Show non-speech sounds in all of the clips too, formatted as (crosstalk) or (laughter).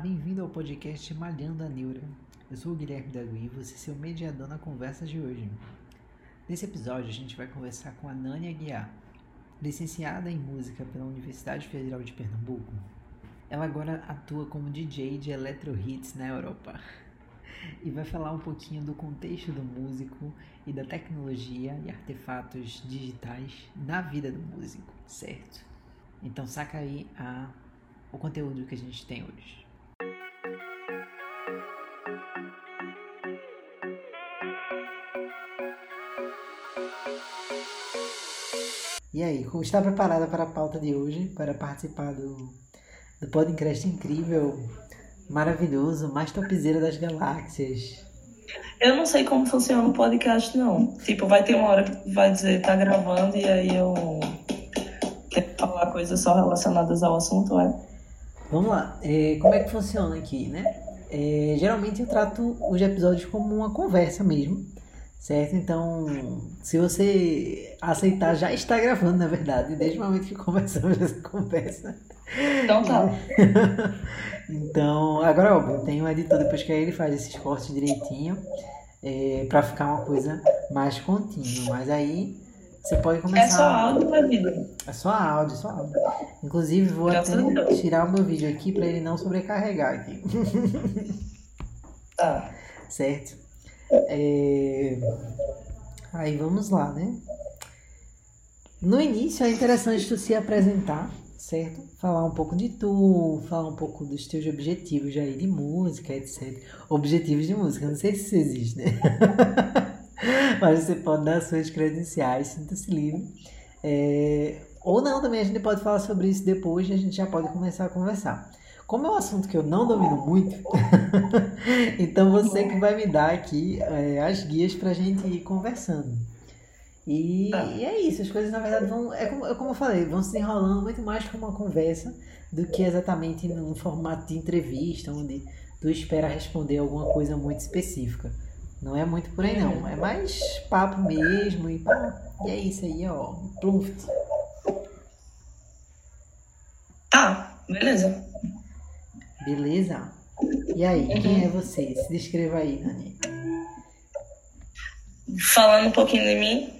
bem-vindo ao podcast Malhando a Neura. Eu sou o Guilherme Dagui e você é seu mediador na conversa de hoje. Nesse episódio a gente vai conversar com a Nânia Guiar, licenciada em música pela Universidade Federal de Pernambuco. Ela agora atua como DJ de electro hits na Europa (laughs) e vai falar um pouquinho do contexto do músico e da tecnologia e artefatos digitais na vida do músico, certo? Então saca aí a o conteúdo que a gente tem hoje. E aí, como está preparada para a pauta de hoje, para participar do, do podcast incrível, maravilhoso, mais topzera das galáxias? Eu não sei como funciona o podcast, não. Tipo, vai ter uma hora que vai dizer tá gravando e aí eu tenho que falar coisas só relacionadas ao assunto, é? Vamos lá, é, como é que funciona aqui, né? É, geralmente eu trato os episódios como uma conversa mesmo, certo? Então, se você aceitar, já está gravando, na verdade, desde o momento que começamos essa conversa. Então tá. (laughs) então, agora, óbvio, tem um editor depois que aí ele faz esses cortes direitinho, é, para ficar uma coisa mais contínua, mas aí você pode começar. É só áudio na vida. É só áudio, só áudio. Inclusive, vou Graças até tirar o meu vídeo aqui para ele não sobrecarregar aqui. Tá. (laughs) Certo? É... Aí vamos lá, né? No início é interessante tu se apresentar, certo? Falar um pouco de tu, falar um pouco dos teus objetivos aí de música, etc. Objetivos de música, não sei se isso existe, né? (laughs) Mas você pode dar suas credenciais, sinta-se livre. É... Ou não, também a gente pode falar sobre isso depois e a gente já pode começar a conversar. Como é um assunto que eu não domino muito, (laughs) (laughs) então você que vai me dar aqui é, as guias para a gente ir conversando. E, tá. e, é isso, as coisas na verdade vão, é como, é como eu falei, vão se enrolando muito mais como uma conversa do que exatamente num formato de entrevista, onde tu espera responder alguma coisa muito específica. Não é muito por aí não. É mais papo mesmo e pá. E é isso aí, ó. Plumft. Tá, beleza. Beleza? E aí, uhum. quem é você? Se descreva aí, Nani. Falando um pouquinho de mim,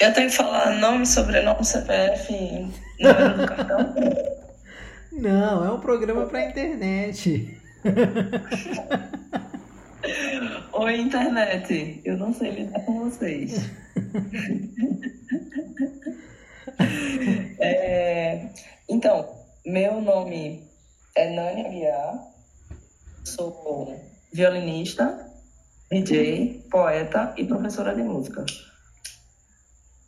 eu tenho que falar nome, sobrenome, CPF, número do cartão? (laughs) Não, é um programa pra internet. (laughs) Oi, internet. Eu não sei lidar com vocês. (laughs) é, então, meu nome é Nani Aguiar. Sou violinista, DJ, poeta e professora de música.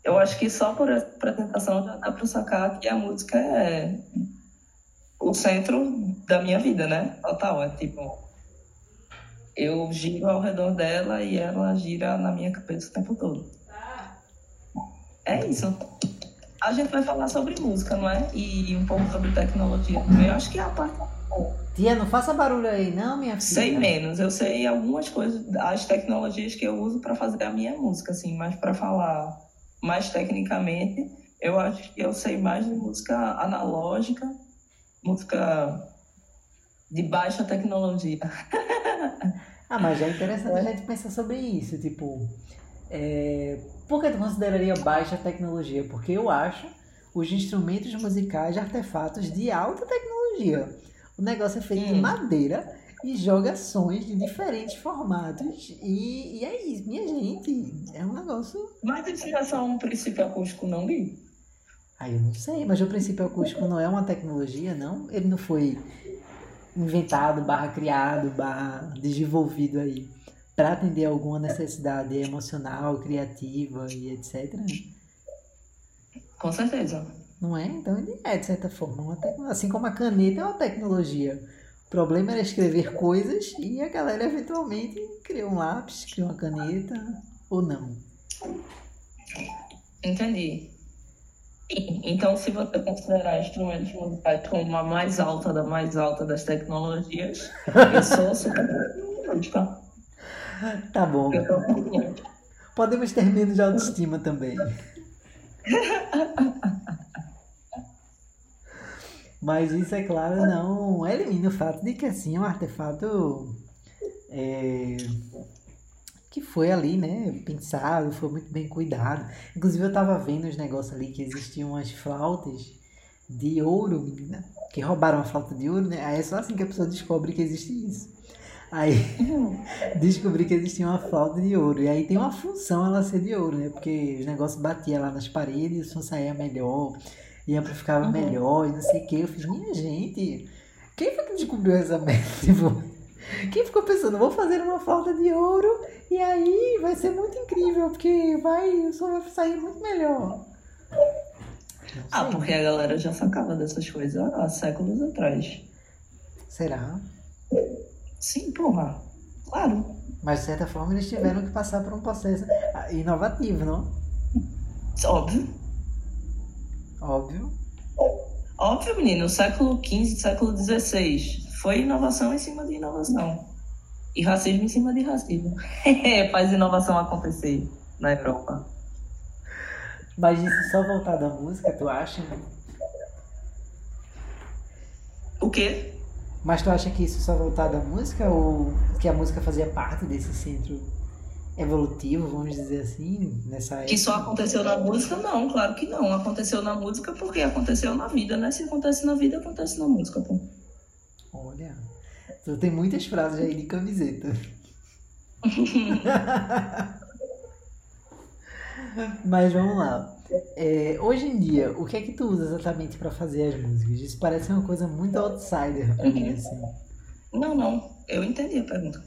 Eu acho que só por essa apresentação já dá para sacar que a música é o centro da minha vida, né? Total, é tipo eu giro ao redor dela e ela gira na minha cabeça o tempo todo. É isso. A gente vai falar sobre música, não é? E um pouco sobre tecnologia Eu acho que é a parte. Tia, não faça barulho aí, não, minha filha. Sei menos. Eu sei algumas coisas, as tecnologias que eu uso para fazer a minha música, assim, mas para falar mais tecnicamente, eu acho que eu sei mais de música analógica, música de baixa tecnologia. (laughs) Ah, mas é interessante a gente pensar sobre isso, tipo, é, por que tu consideraria baixa tecnologia? Porque eu acho os instrumentos musicais artefatos de alta tecnologia. O negócio é feito hum. de madeira e joga sons de diferentes formatos. E, e, é isso, minha gente. É um negócio. Mas isso já são um princípio acústico, não, Gui? Ah, eu não sei, mas o princípio acústico não é uma tecnologia, não? Ele não foi inventado, barra criado, barra desenvolvido aí para atender alguma necessidade emocional, criativa e etc. Com certeza. Não é? Então ele é, de certa forma, uma tecnologia. Assim como a caneta é uma tecnologia. O problema era escrever coisas e a galera eventualmente criou um lápis, criou uma caneta, ou não. Entendi. Então, se você considerar instrumentos musicais como a mais alta da mais alta das tecnologias, eu sou super tecnológica. (laughs) Tá bom. Podemos ter menos de autoestima também. Mas isso, é claro, não elimina o fato de que assim é um artefato é, que foi ali, né, pensado, foi muito bem cuidado. Inclusive eu tava vendo os negócios ali que existiam umas flautas de ouro, menina, que roubaram a flauta de ouro, né? Aí é só assim que a pessoa descobre que existe isso. Aí (laughs) descobri que existia uma flauta de ouro. E aí tem uma função ela ser de ouro, né? Porque os negócios batiam lá nas paredes e o som saía melhor, e amplificava uhum. melhor, e não sei o que. Eu fiz, minha gente, quem foi que descobriu essa (laughs) merda? Tipo, quem ficou pensando, vou fazer uma flauta de ouro e aí vai ser muito incrível, porque vai, o som vai sair muito melhor. Ah, porque a galera já sacava dessas coisas há séculos atrás. Será? Sim, porra. Claro. Mas de certa forma eles tiveram que passar por um processo inovativo, não? Óbvio. Óbvio. Óbvio, menino. Século XV, século XVI. Foi inovação em cima de inovação. E racismo em cima de racismo. (laughs) Faz inovação acontecer na Europa. Mas isso só voltar da música, tu acha? O quê? Mas tu acha que isso só voltar da música ou que a música fazia parte desse centro evolutivo, vamos dizer assim, nessa época? Que só aconteceu na música? Não, claro que não. Aconteceu na música porque aconteceu na vida, né? Se acontece na vida, acontece na música, pô. Olha, tu tem muitas frases aí de camiseta. (laughs) (laughs) Mas vamos lá. É, hoje em dia, o que é que tu usa exatamente para fazer as músicas? Isso parece uma coisa muito outsider pra mim, assim. Não, não. Eu entendi a pergunta.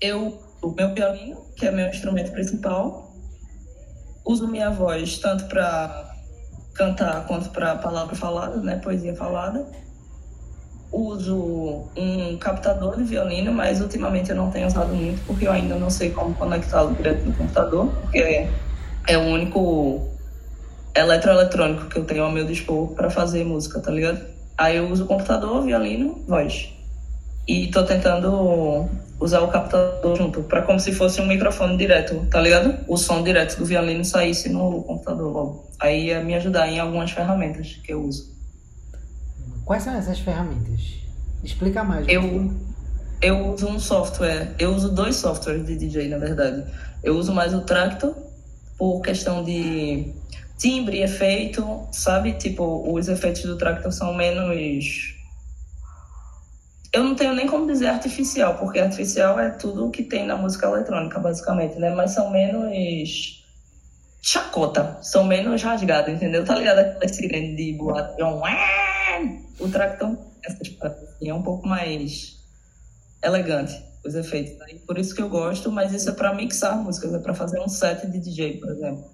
Eu, o meu violino, que é meu instrumento principal, uso minha voz tanto para cantar quanto para palavra falada, né, poesia falada uso um captador de violino, mas ultimamente eu não tenho usado muito porque eu ainda não sei como conectá-lo direto no computador, porque é o único eletroeletrônico que eu tenho ao meu dispor para fazer música, tá ligado? Aí eu uso computador, violino, voz. E tô tentando usar o captador junto, para como se fosse um microfone direto, tá ligado? O som direto do violino saísse no computador logo. Aí ia me ajudar em algumas ferramentas que eu uso. Quais são essas ferramentas? Explica mais. Eu, eu uso um software, eu uso dois softwares de DJ, na verdade. Eu uso mais o Tractor, por questão de timbre, efeito, sabe? Tipo, os efeitos do Tractor são menos. Eu não tenho nem como dizer artificial, porque artificial é tudo que tem na música eletrônica, basicamente, né? Mas são menos chacota, são menos rasgados, entendeu? Tá ligado aquela sirene de boate? O Tracton assim, é um pouco mais elegante os efeitos. Né? Por isso que eu gosto, mas isso é para mixar músicas, é para fazer um set de DJ, por exemplo.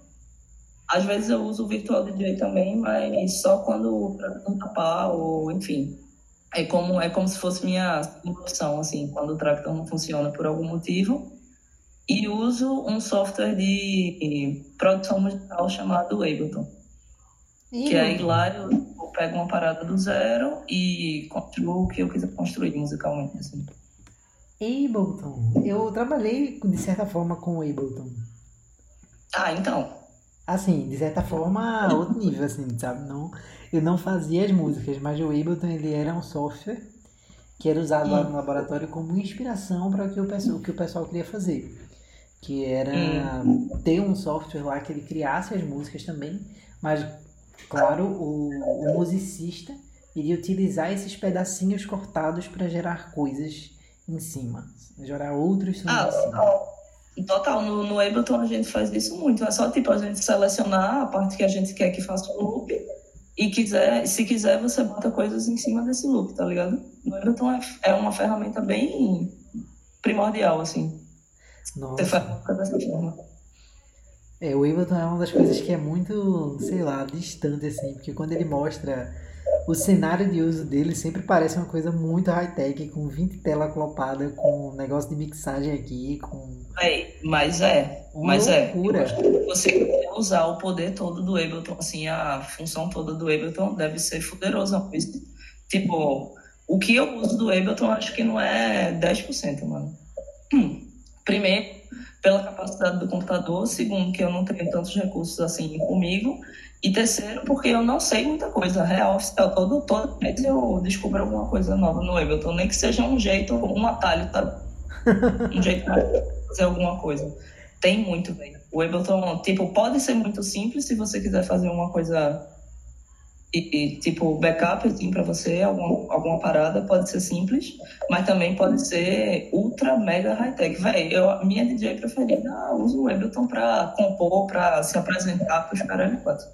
Às vezes eu uso o Virtual DJ também, mas só quando o Tracton tapar, ou enfim. É como, é como se fosse minha opção, assim, quando o Tracton não funciona por algum motivo. E uso um software de produção musical chamado Ableton. Que aí lá eu pego uma parada do zero e construo o que eu quiser construir musicalmente. Assim. Ableton. Eu trabalhei de certa forma com Ableton. Ah, então. Assim, de certa forma, outro nível, assim, sabe? Não, eu não fazia as músicas, mas o Ableton ele era um software que era usado lá no laboratório como inspiração para o que o pessoal, que o pessoal queria fazer. Que era ter um software lá que ele criasse as músicas também, mas Claro, o, o musicista iria utilizar esses pedacinhos cortados para gerar coisas em cima, gerar outros sons ah, em cima. Total, no, no Ableton a gente faz isso muito. É só tipo a gente selecionar a parte que a gente quer que faça o loop e quiser, se quiser, você bota coisas em cima desse loop, tá ligado? No Ableton é, é uma ferramenta bem primordial, assim. Nossa. Você faz dessa forma. É, o Ableton é uma das coisas que é muito, sei lá, distante, assim, porque quando ele mostra o cenário de uso dele sempre parece uma coisa muito high-tech, com 20 telas clopadas, com um negócio de mixagem aqui, com... É, mas é, mas é. loucura. é. Você usar o poder todo do Ableton, assim, a função toda do Ableton deve ser poderosa. Tipo, o que eu uso do Ableton acho que não é 10%, mano. Hum. Primeiro, pela capacidade do computador, segundo, que eu não tenho tantos recursos assim comigo, E terceiro, porque eu não sei muita coisa real, oficial. Todo, todo mês eu descubro alguma coisa nova no Ableton, nem que seja um jeito, um atalho, tá? Um jeito de fazer alguma coisa. Tem muito, velho. O Ableton, tipo, pode ser muito simples se você quiser fazer uma coisa e, e, tipo, backup assim, para você, alguma, alguma parada, pode ser simples, mas também pode ser ultra, mega high-tech. Véi, eu, minha DJ preferida usa o Ableton para compor, para se apresentar para os caras quatro.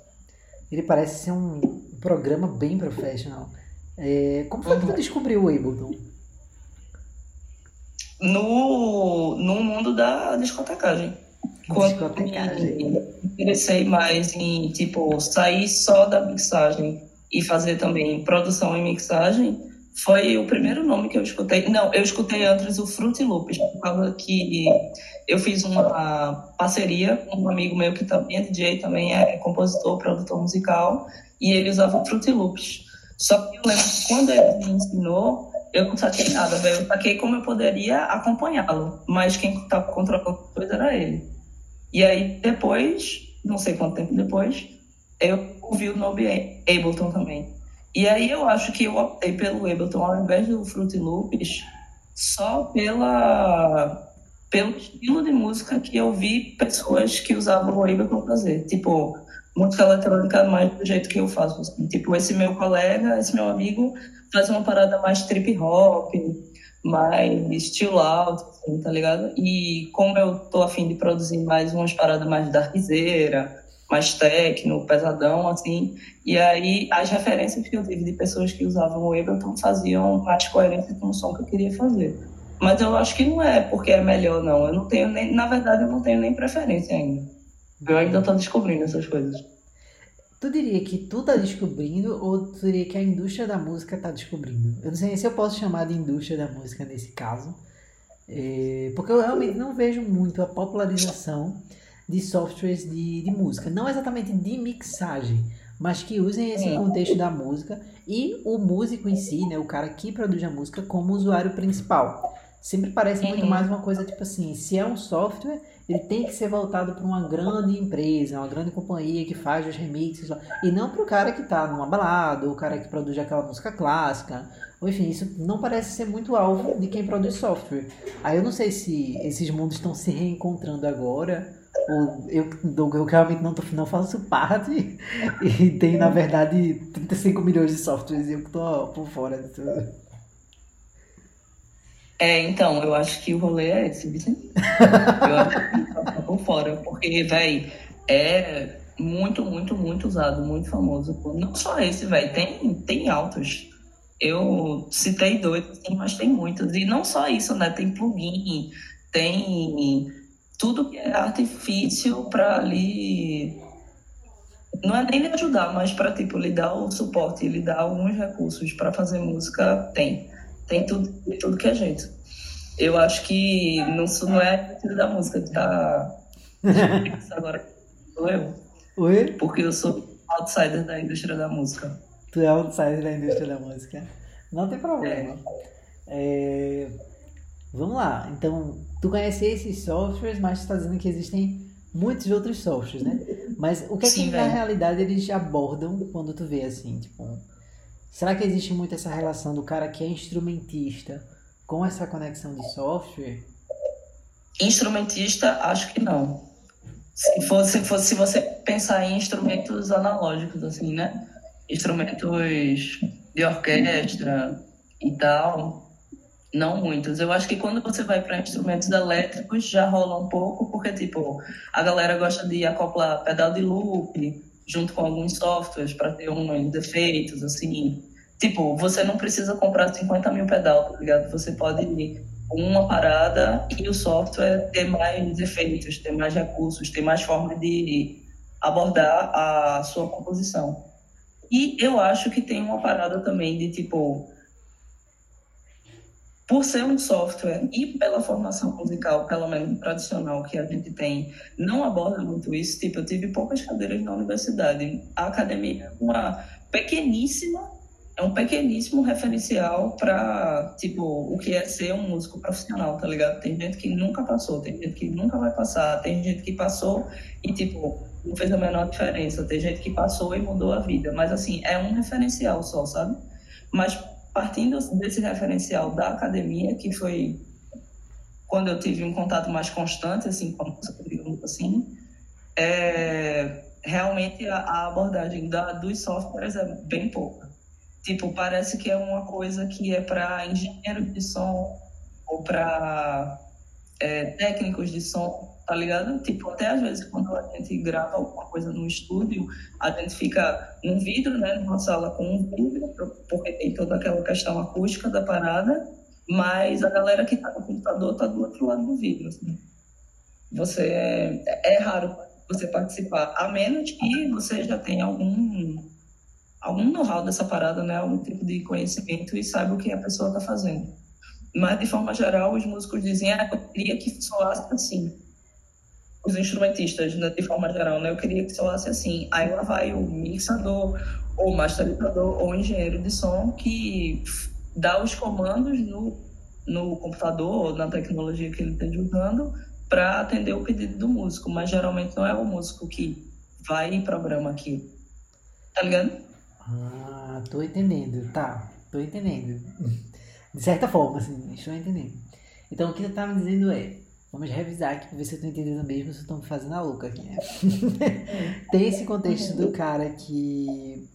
Ele parece ser um programa bem professional. É, como foi que tu uhum. descobriu o Ableton? No, no mundo da discotecagem. Quando me interessei mais em, tipo, sair só da mixagem e fazer também produção e mixagem, foi o primeiro nome que eu escutei. Não, eu escutei antes o Fruit Loops, por causa que eu fiz uma parceria com um amigo meu que também é DJ, também é compositor, produtor musical, e ele usava o Fruit Loops. Só que eu lembro que quando ele me ensinou, eu não saquei nada, velho. Eu saquei como eu poderia acompanhá-lo, mas quem estava controlando a coisa era ele. E aí depois, não sei quanto tempo depois, eu ouvi o nome Ableton também. E aí eu acho que eu optei pelo Ableton ao invés do Fruit Loops só pela pelo estilo de música que eu vi pessoas que usavam o Ableton fazer. Tipo, música eletrônica mais do jeito que eu faço. Assim. Tipo, esse meu colega, esse meu amigo faz uma parada mais trip hop, mais chill out, assim, tá ligado? E como eu tô afim de produzir mais umas paradas mais darkzeira, mais techno, pesadão, assim, e aí as referências que eu tive de pessoas que usavam o Ableton faziam mais coerência com o som que eu queria fazer. Mas eu acho que não é porque é melhor, não. Eu não tenho nem, na verdade, eu não tenho nem preferência ainda. Eu ainda tô descobrindo essas coisas. Tu diria que tu tá descobrindo ou tu diria que a indústria da música tá descobrindo? Eu não sei se eu posso chamar de indústria da música nesse caso, é, porque eu realmente não vejo muito a popularização de softwares de, de música. Não exatamente de mixagem, mas que usem esse contexto da música e o músico em si, né, o cara que produz a música, como usuário principal. Sempre parece muito mais uma coisa tipo assim, se é um software, ele tem que ser voltado para uma grande empresa, uma grande companhia que faz os remixes, e não para o cara que está numa balada, ou o cara que produz aquela música clássica, ou enfim, isso não parece ser muito alvo de quem produz software. Aí eu não sei se esses mundos estão se reencontrando agora, ou eu, eu realmente não, tô, não faço parte, (laughs) e tem na verdade 35 milhões de softwares e eu que estou por fora disso. É, então, eu acho que o rolê é esse, Vicente. (laughs) eu acho que tá por fora, porque, velho, é muito, muito, muito usado, muito famoso. Não só esse, velho, tem, tem altos. Eu citei dois, assim, mas tem muitos. E não só isso, né? Tem plugin, tem tudo que é artifício para ali. Não é nem lhe ajudar, mas para tipo, lhe dar o suporte, lhe dar alguns recursos para fazer música, tem tem tudo, tudo que é jeito. Eu acho que não, não é a da música que tá. (laughs) Agora sou eu. Oi? Porque eu sou outsider da indústria da música. Tu é outsider da indústria da música. Não tem problema. É. É... Vamos lá. Então, tu conhece esses softwares, mas tu está dizendo que existem muitos outros softwares, né? Mas o que é Sim, que na realidade eles abordam quando tu vê assim, tipo, Será que existe muito essa relação do cara que é instrumentista com essa conexão de software? Instrumentista, acho que não. Se fosse, fosse se você pensar em instrumentos analógicos, assim, né? Instrumentos de orquestra e tal, não muitos. Eu acho que quando você vai para instrumentos elétricos já rola um pouco, porque, tipo, a galera gosta de acoplar pedal de loop, junto com alguns softwares para ter uns defeitos, assim. Tipo, você não precisa comprar 50 mil pedal, tá ligado? Você pode ir uma parada e o software ter mais efeitos, ter mais recursos, ter mais forma de abordar a sua composição. E eu acho que tem uma parada também de tipo por ser um software e pela formação musical, pelo menos tradicional que a gente tem, não aborda muito isso. Tipo, eu tive poucas cadeiras na universidade. A academia é uma pequeníssima, é um pequeníssimo referencial para, tipo, o que é ser um músico profissional, tá ligado? Tem gente que nunca passou, tem gente que nunca vai passar, tem gente que passou e, tipo, não fez a menor diferença. Tem gente que passou e mudou a vida, mas assim, é um referencial só, sabe? Mas partindo desse referencial da academia, que foi quando eu tive um contato mais constante, assim, com a música, assim, é, realmente a, a abordagem da, dos softwares é bem pouca. Tipo, parece que é uma coisa que é para engenheiro de som ou para é, técnicos de som, tá ligado? Tipo, até às vezes quando a gente grava alguma coisa no estúdio, a gente fica num vidro, né, numa sala com um vidro, porque tem toda aquela questão acústica da parada, mas a galera que tá no computador tá do outro lado do vidro, assim. Você é, é raro você participar, a menos que você já tenha algum algum know-how dessa parada, né, algum tipo de conhecimento e saiba o que a pessoa está fazendo. Mas de forma geral, os músicos dizem, ah, eu queria que soasse assim. Os instrumentistas, né, de forma geral, né, eu queria que soasse assim. Aí lá vai o mixador, ou masterizador, ou engenheiro de som que dá os comandos no, no computador, ou na tecnologia que ele esteja usando, para atender o pedido do músico, mas geralmente não é o músico que vai e programa aqui. Tá ligado? Ah, tô entendendo. Tá, tô entendendo. De certa forma, assim, estou entendendo. Então o que tu tá me dizendo é, vamos revisar aqui pra ver se eu tô entendendo mesmo, se eu me fazendo a louca aqui, né? (laughs) Tem esse contexto do cara que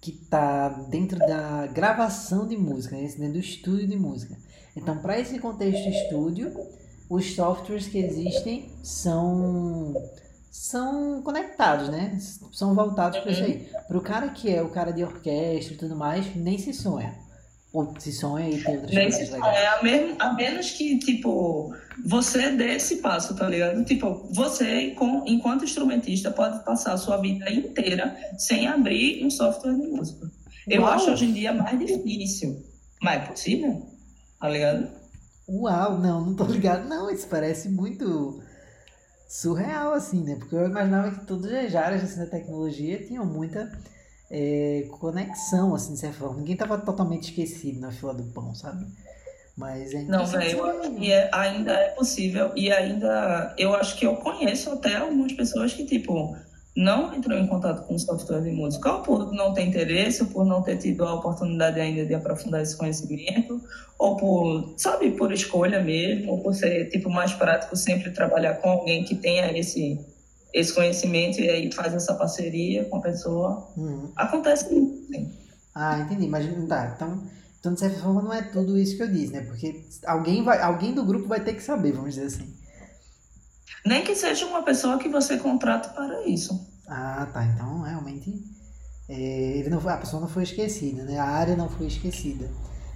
que tá dentro da gravação de música, né? dentro do estúdio de música. Então, para esse contexto estúdio, os softwares que existem são são conectados, né? São voltados para isso aí. Para o cara que é o cara de orquestra e tudo mais, nem se sonha. Ou se sonha e tem outras coisas legais. É, a, mesmo, a menos que, tipo, você dê esse passo, tá ligado? Tipo, você, com, enquanto instrumentista, pode passar a sua vida inteira sem abrir um software de música. Eu Uau. acho hoje em dia mais difícil. Mas é possível, tá ligado? Uau, não, não tô ligado. Não, isso parece muito surreal, assim, né? Porque eu imaginava que todas as áreas assim, da tecnologia tinham muita é, conexão, assim, de certa forma. Ninguém tava totalmente esquecido na fila do pão, sabe? Mas é Não, velho, e é, ainda é possível. E ainda, eu acho que eu conheço até algumas pessoas que, tipo, não entrou em contato com software de música, ou por não ter interesse, ou por não ter tido a oportunidade ainda de aprofundar esse conhecimento, ou por, sabe, por escolha mesmo, ou por ser, tipo, mais prático sempre trabalhar com alguém que tenha esse, esse conhecimento e aí faz essa parceria com a pessoa. Uhum. Acontece sim. Ah, entendi. Mas, tá, então, então, de certa forma, não é tudo isso que eu disse, né? Porque alguém, vai, alguém do grupo vai ter que saber, vamos dizer assim. Nem que seja uma pessoa que você contrata para isso. Ah, tá. Então, realmente, é, ele não, a pessoa não foi esquecida, né? A área não foi esquecida.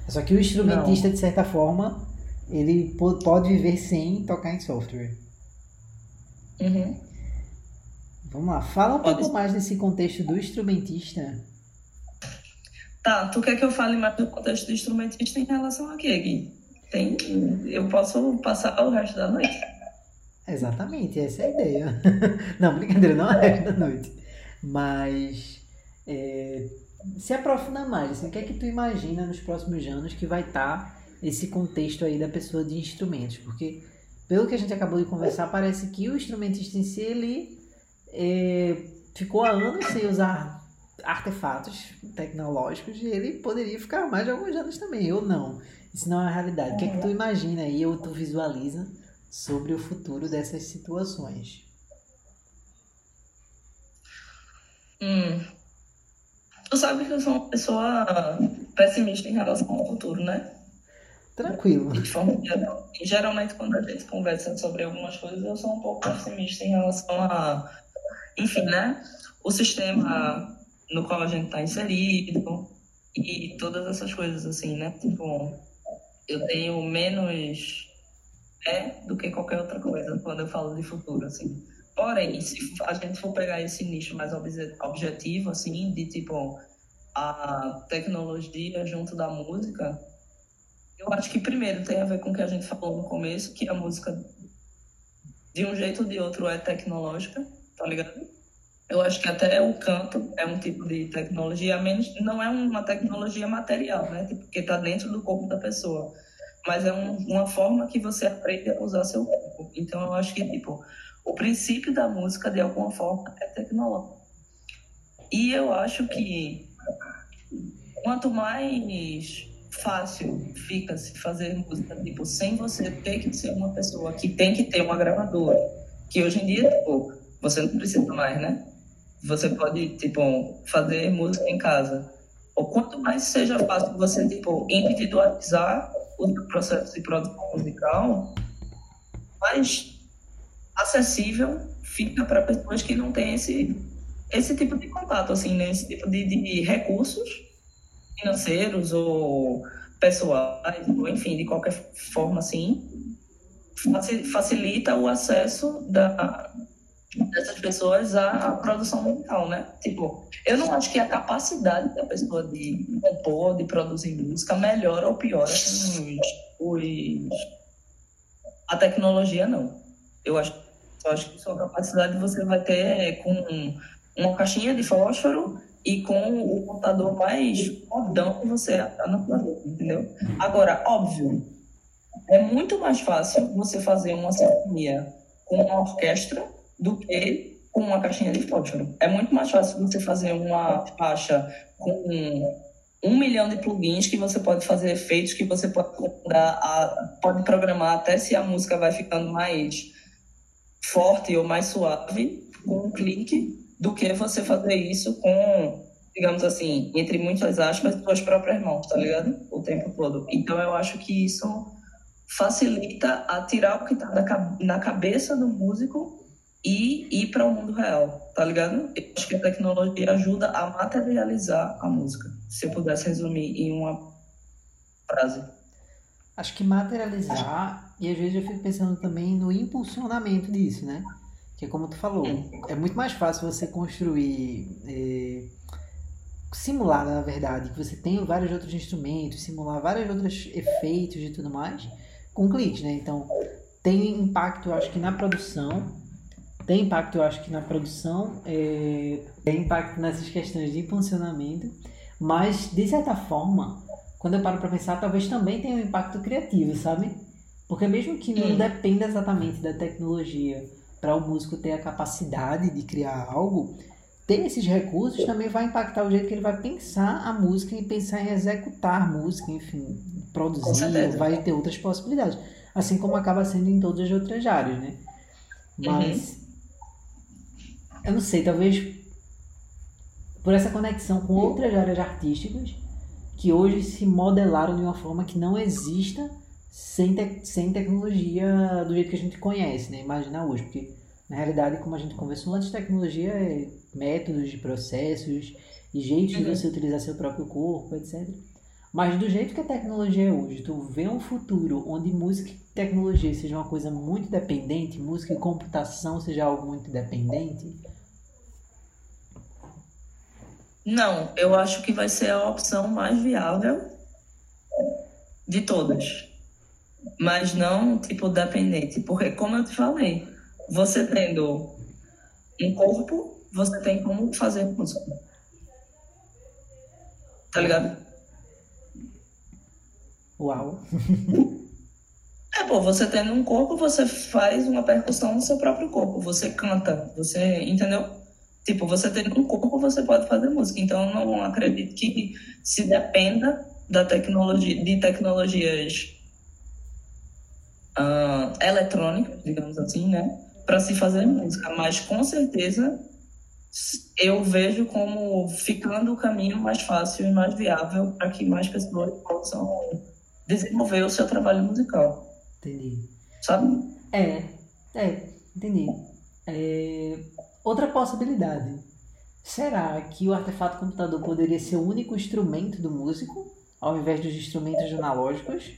Só que o instrumentista, não. de certa forma, ele pode viver sem tocar em software. Uhum. Vamos lá. Fala um pode. pouco mais desse contexto do instrumentista. Tá, tu quer que eu fale mais do contexto do instrumentista em relação a quê, Gui? Tem, eu posso passar o resto da noite? Exatamente, essa é a ideia. (laughs) não, brincadeira, não é resto da noite. Mas é, se aprofunda mais, assim, o que é que tu imagina nos próximos anos que vai estar tá esse contexto aí da pessoa de instrumentos? Porque, pelo que a gente acabou de conversar, parece que o instrumentista em si, ele é, ficou há anos sem usar artefatos tecnológicos e ele poderia ficar mais de alguns anos também, ou não. Isso não é a realidade. O que é que tu imagina aí, ou tu visualiza sobre o futuro dessas situações? Hum. Tu sabe que eu sou uma pessoa pessimista em relação ao futuro, né? Tranquilo. De forma geral. Geralmente quando a gente conversa sobre algumas coisas, eu sou um pouco pessimista em relação a, enfim, né? O sistema no qual a gente está inserido e todas essas coisas assim, né? Tipo, eu tenho menos é do que qualquer outra coisa quando eu falo de futuro, assim. Porém, se a gente for pegar esse nicho mais objetivo, assim, de tipo a tecnologia junto da música, eu acho que primeiro tem a ver com o que a gente falou no começo, que a música de um jeito ou de outro é tecnológica, tá ligado? Eu acho que até o canto é um tipo de tecnologia, menos não é uma tecnologia material, né? Porque tá dentro do corpo da pessoa mas é um, uma forma que você aprende a usar seu corpo. Então, eu acho que, tipo, o princípio da música, de alguma forma, é tecnológico. E eu acho que quanto mais fácil fica se fazer música, tipo, sem você ter que ser uma pessoa que tem que ter uma gravadora, que hoje em dia, tipo, você não precisa mais, né? Você pode, tipo, fazer música em casa. Ou quanto mais seja fácil você, tipo, individualizar o processo de produção musical, mais acessível fica para pessoas que não têm esse, esse tipo de contato, assim, né? Esse tipo de, de recursos financeiros ou pessoais, ou enfim, de qualquer forma, assim, facilita o acesso da, dessas pessoas à produção musical, né? Tipo, eu não acho que a capacidade da pessoa de compor, de produzir música melhora ou piora assim, os, os, a tecnologia, não. Eu acho, eu acho que sua capacidade você vai ter com uma caixinha de fósforo e com o computador mais modão que você está no planeta, entendeu? Agora, óbvio, é muito mais fácil você fazer uma sinfonia com uma orquestra do que com uma caixinha de fósforo. É muito mais fácil você fazer uma faixa com um milhão de plugins que você pode fazer efeitos que você pode a, pode programar até se a música vai ficando mais forte ou mais suave com um clique do que você fazer isso com digamos assim entre muitas aspas suas próprias mãos tá ligado o tempo todo então eu acho que isso facilita a tirar o que está na, na cabeça do músico e ir para o mundo real, tá ligado? Eu acho que a tecnologia ajuda a materializar a música. Se eu pudesse resumir em uma frase. Acho que materializar, e às vezes eu fico pensando também no impulsionamento disso, né? Que é como tu falou, é muito mais fácil você construir, é, simular, na verdade, que você tem vários outros instrumentos, simular vários outros efeitos e tudo mais, com cliques, né? Então, tem impacto, eu acho que na produção, tem impacto, eu acho que na produção, é, tem impacto nessas questões de funcionamento, mas de certa forma, quando eu paro para pensar, talvez também tenha um impacto criativo, sabe? Porque mesmo que não dependa exatamente da tecnologia para o músico ter a capacidade de criar algo, ter esses recursos também vai impactar o jeito que ele vai pensar a música e pensar em executar a música, enfim, produzir, vai ter outras possibilidades. Assim como acaba sendo em todas as outras áreas, né? Mas uhum eu não sei, talvez por essa conexão com outras áreas artísticas que hoje se modelaram de uma forma que não exista sem, te sem tecnologia do jeito que a gente conhece, né? Imagina hoje, porque na realidade, como a gente conversou antes, tecnologia é métodos de processos e jeitos uhum. de você utilizar seu próprio corpo, etc. Mas do jeito que a tecnologia é hoje, tu vê um futuro onde música e tecnologia seja uma coisa muito dependente, música e computação seja algo muito dependente, não, eu acho que vai ser a opção mais viável de todas. Mas não, tipo, dependente. Porque, como eu te falei, você tendo um corpo, você tem como fazer música. Tá ligado? Uau! É, pô, você tendo um corpo, você faz uma percussão no seu próprio corpo. Você canta, você. Entendeu? Tipo, você tendo um corpo, você pode fazer música. Então, eu não acredito que se dependa da tecnologia, de tecnologias uh, eletrônicas, digamos assim, né? Para se fazer música. Mas, com certeza, eu vejo como ficando o caminho mais fácil e mais viável para que mais pessoas possam desenvolver o seu trabalho musical. Entendi. Sabe? É, é, entendi. É, Outra possibilidade. Será que o artefato computador poderia ser o único instrumento do músico, ao invés dos instrumentos analógicos?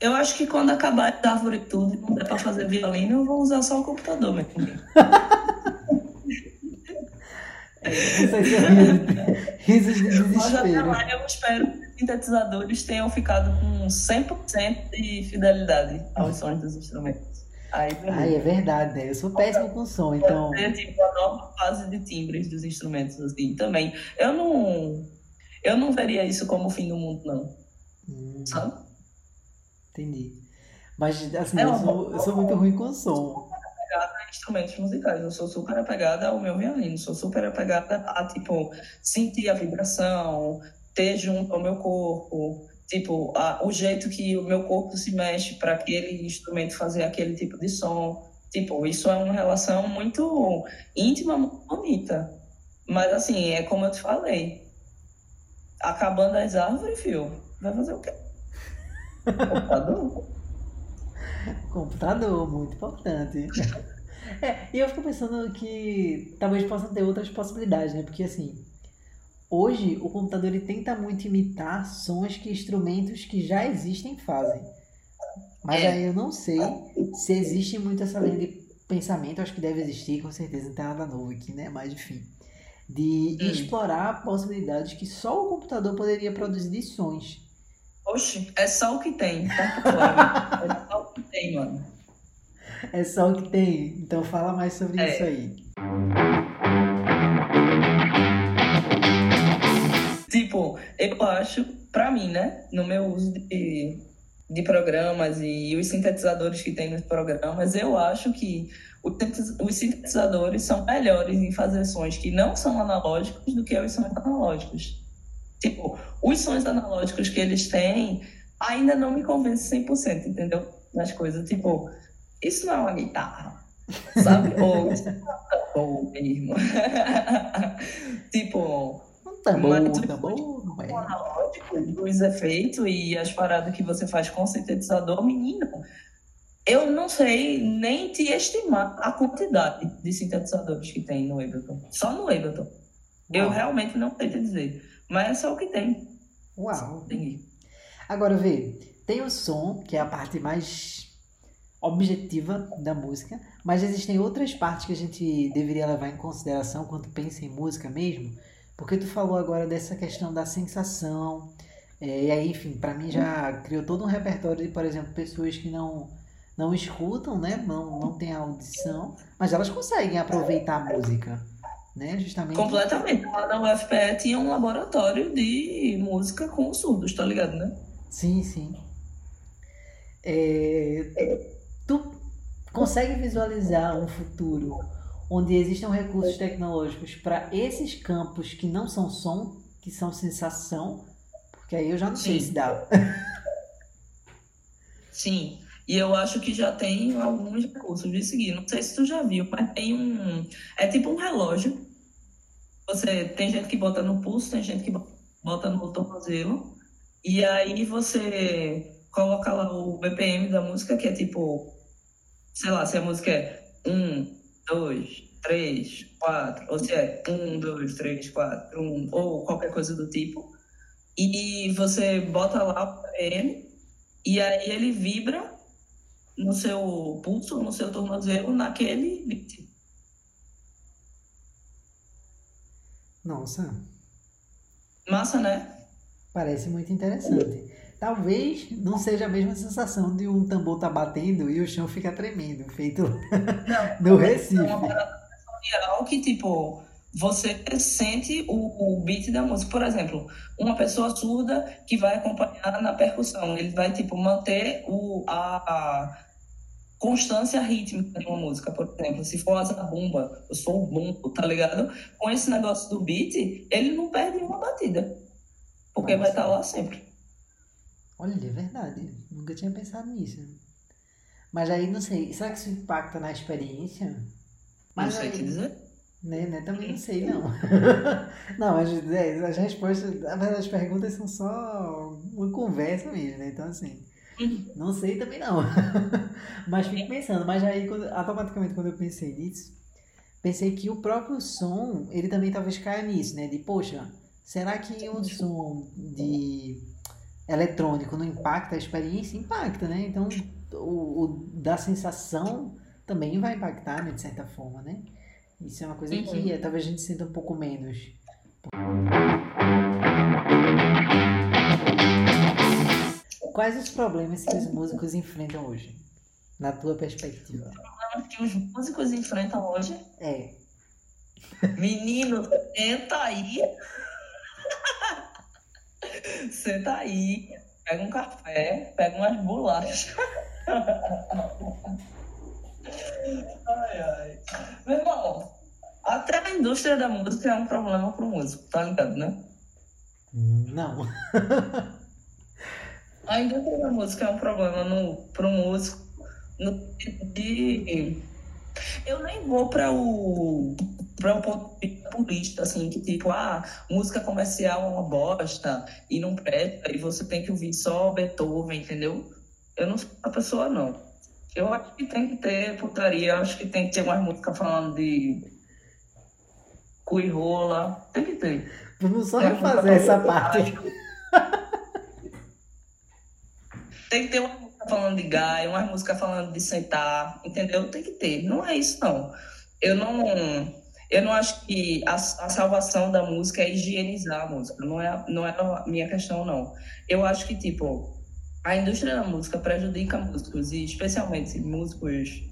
Eu acho que quando acabar de árvore tudo e não der para fazer violino, eu vou usar só o computador, meu filho. Risos de desespero. Mas até lá eu espero que os sintetizadores tenham ficado com 100% de fidelidade aos sons dos instrumentos. Aí, Ai, é verdade, né? Eu sou péssimo com som, então. É tipo a nova fase de timbres dos instrumentos, assim, também. Eu não. eu não veria isso como o fim do mundo, não. Hum, Sabe? entendi. Mas, assim, É eu sou, eu sou muito ruim com som. a instrumentos musicais. Eu sou super apegada ao meu violino, sou super apegada a, tipo, sentir a vibração, ter junto ao meu corpo, tipo, a, o jeito que o meu corpo se mexe para aquele instrumento fazer aquele tipo de som. Tipo, isso é uma relação muito íntima, muito bonita. Mas, assim, é como eu te falei. Acabando as árvores, fio, vai fazer o quê? Computador. (laughs) Computador, muito importante. (laughs) É, e eu fico pensando que talvez possam ter outras possibilidades, né? Porque assim, hoje o computador ele tenta muito imitar sons que instrumentos que já existem fazem. Mas É. aí eu não sei se existe muito essa linha de pensamento, acho que deve existir, com certeza, não tem nada novo aqui, né? Mas enfim. De Hum. explorar possibilidades que só o computador poderia produzir de sons. Oxe, é só o que tem. Tá é só o que tem, mano. É só o que tem. Então fala mais sobre É. isso aí. Tipo, eu acho, pra mim, né? No meu uso de, de programas e os sintetizadores que tem nos programas, eu acho que os sintetizadores são melhores em fazer sons que não são analógicos do que os sons analógicos. Tipo, os sons analógicos que eles têm ainda não me convencem 100%, entendeu? Nas coisas. Tipo, isso não é uma guitarra, sabe? (laughs) Ou isso não é mesmo. (laughs) tipo, Um tu- tambor, não o é. analógico, os efeitos e as paradas que você faz com sintetizador, menino, eu não sei nem te estimar a quantidade de sintetizadores que tem no Ableton. Só no Ableton. Eu Uau. realmente não sei te dizer. Mas é só o que tem. Uau. Tem. Agora vê, tem o som, que é a parte mais objetiva da música, mas existem outras partes que a gente deveria levar em consideração quando pensa em música mesmo, porque tu falou agora dessa questão da sensação, é, e aí, enfim, pra mim já criou todo um repertório de, por exemplo, pessoas que não não escutam, né, não, não têm audição, mas elas conseguem aproveitar a música, né, justamente. Completamente. Lá na UFPE tinha um laboratório de música com surdos, tá ligado, né? Sim, sim. É, tu consegue visualizar um futuro onde existam recursos tecnológicos para esses campos que não são som, que são sensação? Porque aí eu já não sei Sim. se dá. (laughs) Sim, e eu acho que já tem alguns recursos de seguir. Não sei se tu já viu, mas tem um. É tipo um relógio. Você tem gente que bota no pulso, tem gente que bota no tornozelo. E aí você coloca lá o BPM da música, que é tipo. Sei lá, se a música é um, dois, três, quatro, ou se é um, dois, três, quatro, um, ou qualquer coisa do tipo. E você bota lá o BPM. E aí ele vibra no seu pulso, no seu tornozelo, naquele beat. Nossa, Massa, né? parece muito interessante. Talvez não seja a mesma sensação de um tambor tá batendo e o chão fica tremendo, feito Não, (laughs) no é Recife. uma parada sensorial que, tipo, você sente o, o beat da música. Por exemplo, uma pessoa surda que vai acompanhar na percussão, ele vai, tipo, manter o, a, a constância rítmica de uma música, por exemplo. Se for a zabumba, eu sou o bumbo, tá ligado? Com esse negócio do beat, ele não perde uma batida. Porque vai estar lá sempre. Olha, é verdade. Nunca tinha pensado nisso. Mas aí, não sei, será que isso impacta na experiência? Não Mas sei aí, te dizer. Né, né, também não sei, não. (laughs) (laughs) não, mas é, as respostas, as perguntas são só uma conversa mesmo, né? Então, assim, não sei também não. (laughs) mas fico pensando, mas aí, quando, automaticamente, quando eu pensei nisso, pensei que o próprio som, ele também talvez caia nisso, né? De, poxa, será que um som de eletrônico não impacta a experiência? Impacta, né? Então, o, o da sensação também vai impactar, né, de certa forma, né? Isso é uma coisa que é, talvez a gente sinta um pouco menos. Quais os problemas que os músicos enfrentam hoje, na tua perspectiva? que os músicos enfrentam hoje. É, Menino, entra aí. (laughs) Senta aí, pega um café, pega umas bolachas. ai, ai. Meu irmão, até a indústria da música é um problema pro músico, tá ligado, né? Não. a indústria da música é um problema no, pro músico no de eu nem vou para o para um ponto de vista assim, que tipo, ah, música comercial é uma bosta e não presta, e você tem que ouvir só Beethoven, entendeu? Eu não sou a pessoa, não. Eu acho que tem que ter putaria, eu acho que tem que ter mais música falando de cu e rola, tem que ter. Vamos só refazer essa parte. Tem que ter uma falando de gai, uma música falando de sentar, entendeu? Tem que ter. Não é isso, não. Eu não, eu não acho que a, a salvação da música é higienizar a música. Não é, não é a minha questão, não. Eu acho que, tipo, a indústria da música prejudica músicos, e especialmente músicos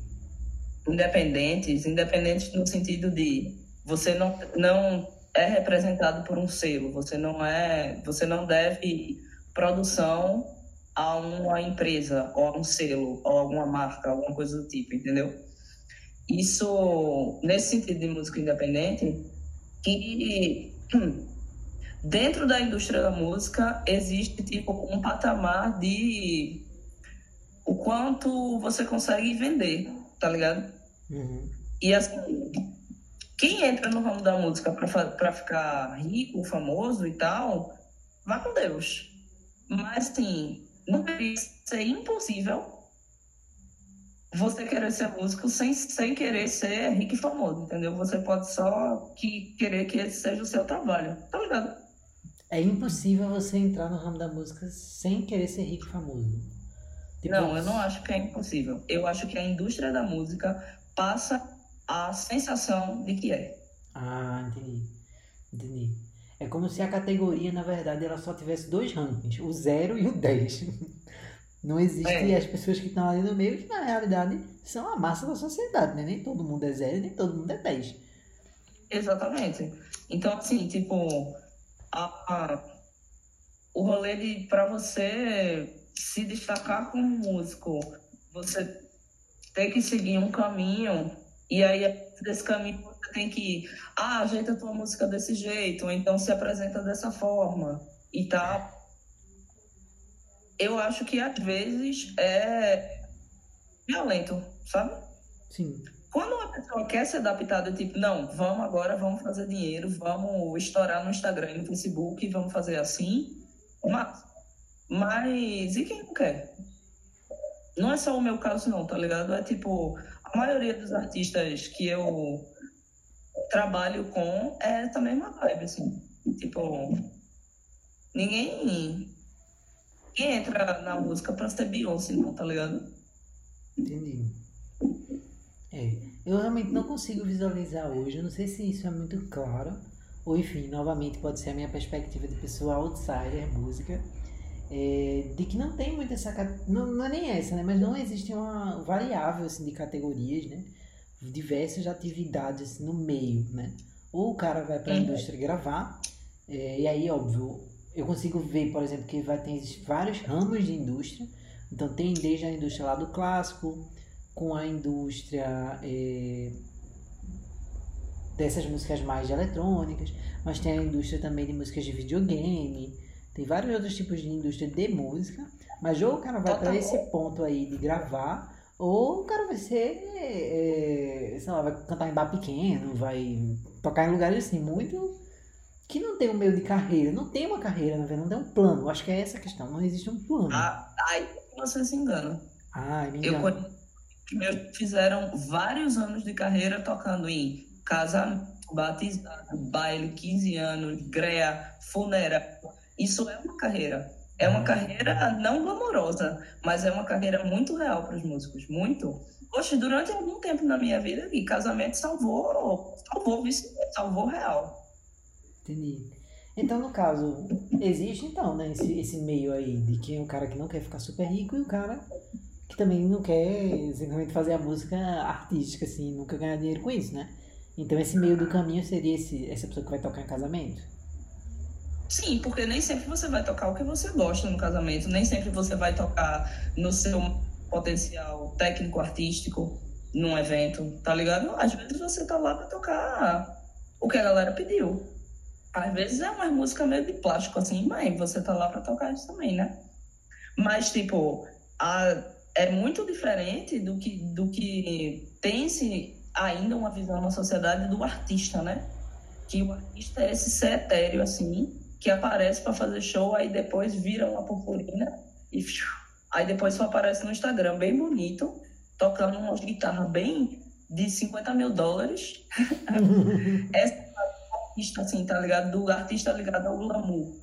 independentes, independentes no sentido de você não, não é representado por um selo, você não é, você não deve produção a uma empresa, ou a um selo, ou alguma marca, alguma coisa do tipo, entendeu? Isso, nesse sentido de música independente, que (clears throat) dentro da indústria da música existe tipo um patamar de o quanto você consegue vender, tá ligado? Uhum. E assim, quem entra no ramo da música para ficar rico, famoso e tal, vá com Deus. Mas assim, não deveria ser impossível você querer ser músico sem, sem querer ser rico e famoso, entendeu? Você pode só que, querer que esse seja o seu trabalho, tá ligado? É impossível você entrar no ramo da música sem querer ser rico e famoso. Tipo, não, eu não acho que é impossível. Eu acho que a indústria da música passa a sensação de que é. Ah, entendi. Entendi. É como se a categoria, na verdade, ela só tivesse dois rankings, o 0 e o 10. (laughs) Não existe é. as pessoas que estão ali no meio, que na realidade são a massa da sociedade, né? Nem todo mundo é 0 nem todo mundo é 10. Exatamente. Então, assim, tipo, a, a, o rolê de para você se destacar como músico, você tem que seguir um caminho, e aí desse caminho tem que, ah, ajeita a tua música desse jeito, ou então se apresenta dessa forma, e tá. Eu acho que às vezes é violento, sabe? Sim. Quando uma pessoa quer se adaptar do tipo, não, vamos agora, vamos fazer dinheiro, vamos estourar no Instagram e no Facebook, vamos fazer assim, mas, mas e quem não quer? Não é só o meu caso não, tá ligado? É tipo, a maioria dos artistas que eu trabalho com é também uma vibe, assim. Tipo, ninguém, ninguém entra na música pra ser Beyoncé, não, tá ligado? Entendi. É, eu realmente não consigo visualizar hoje, eu não sei se isso é muito claro, ou enfim, novamente pode ser a minha perspectiva de pessoa outsider música, é, de que não tem muito essa. Não, não é nem essa, né? Mas não existe uma variável assim, de categorias, né? Diversas atividades no meio, né? Ou o cara vai para a uhum. indústria gravar, é, e aí, óbvio, eu consigo ver, por exemplo, que vai ter vários ramos de indústria. Então, tem desde a indústria lá do clássico, com a indústria é, dessas músicas mais eletrônicas, mas tem a indústria também de músicas de videogame tem vários outros tipos de indústria de música, mas ou o cara vai para esse ponto aí de gravar, ou o cara vai ser, é, sei lá, vai cantar em bar pequeno, vai tocar em lugares assim, muito que não tem um meio de carreira, não tem uma carreira, na verdade, não tem um plano. Acho que é essa a questão, não existe um plano. Ah, aí você se engana. Ai, me engano. Eu conheço que meus fizeram vários anos de carreira tocando em casamento, batizado, baile, 15 anos, greia, funeral isso é uma carreira. É uma carreira não glamourosa, mas é uma carreira muito real para os músicos. Muito. Poxa, durante algum tempo na minha vida, e casamento salvou, salvou, salvou real. Entendi. Então, no caso, existe então, né, esse, esse meio aí de que é um cara que não quer ficar super rico e o cara que também não quer simplesmente fazer a música artística, assim, nunca ganhar dinheiro com isso, né? Então, esse meio do caminho seria esse, essa pessoa que vai tocar em casamento? Sim, porque nem sempre você vai tocar o que você gosta no casamento, nem sempre você vai tocar no seu potencial técnico artístico num evento, tá ligado? Às vezes você tá lá pra tocar o que a galera pediu. Às vezes é uma música meio de plástico, assim, mas você tá lá pra tocar isso também, né? Mas, tipo, a, é muito diferente do que, do que tem-se ainda uma visão na sociedade do artista, né? Que o artista é esse ser etéreo, assim, que aparece para fazer show, aí depois vira uma purpurina e aí depois só aparece no Instagram bem bonito, tocando umas guitarras bem de 50 mil dólares. (laughs) Essa é artista, assim, tá ligado? Do artista ligado ao glamour.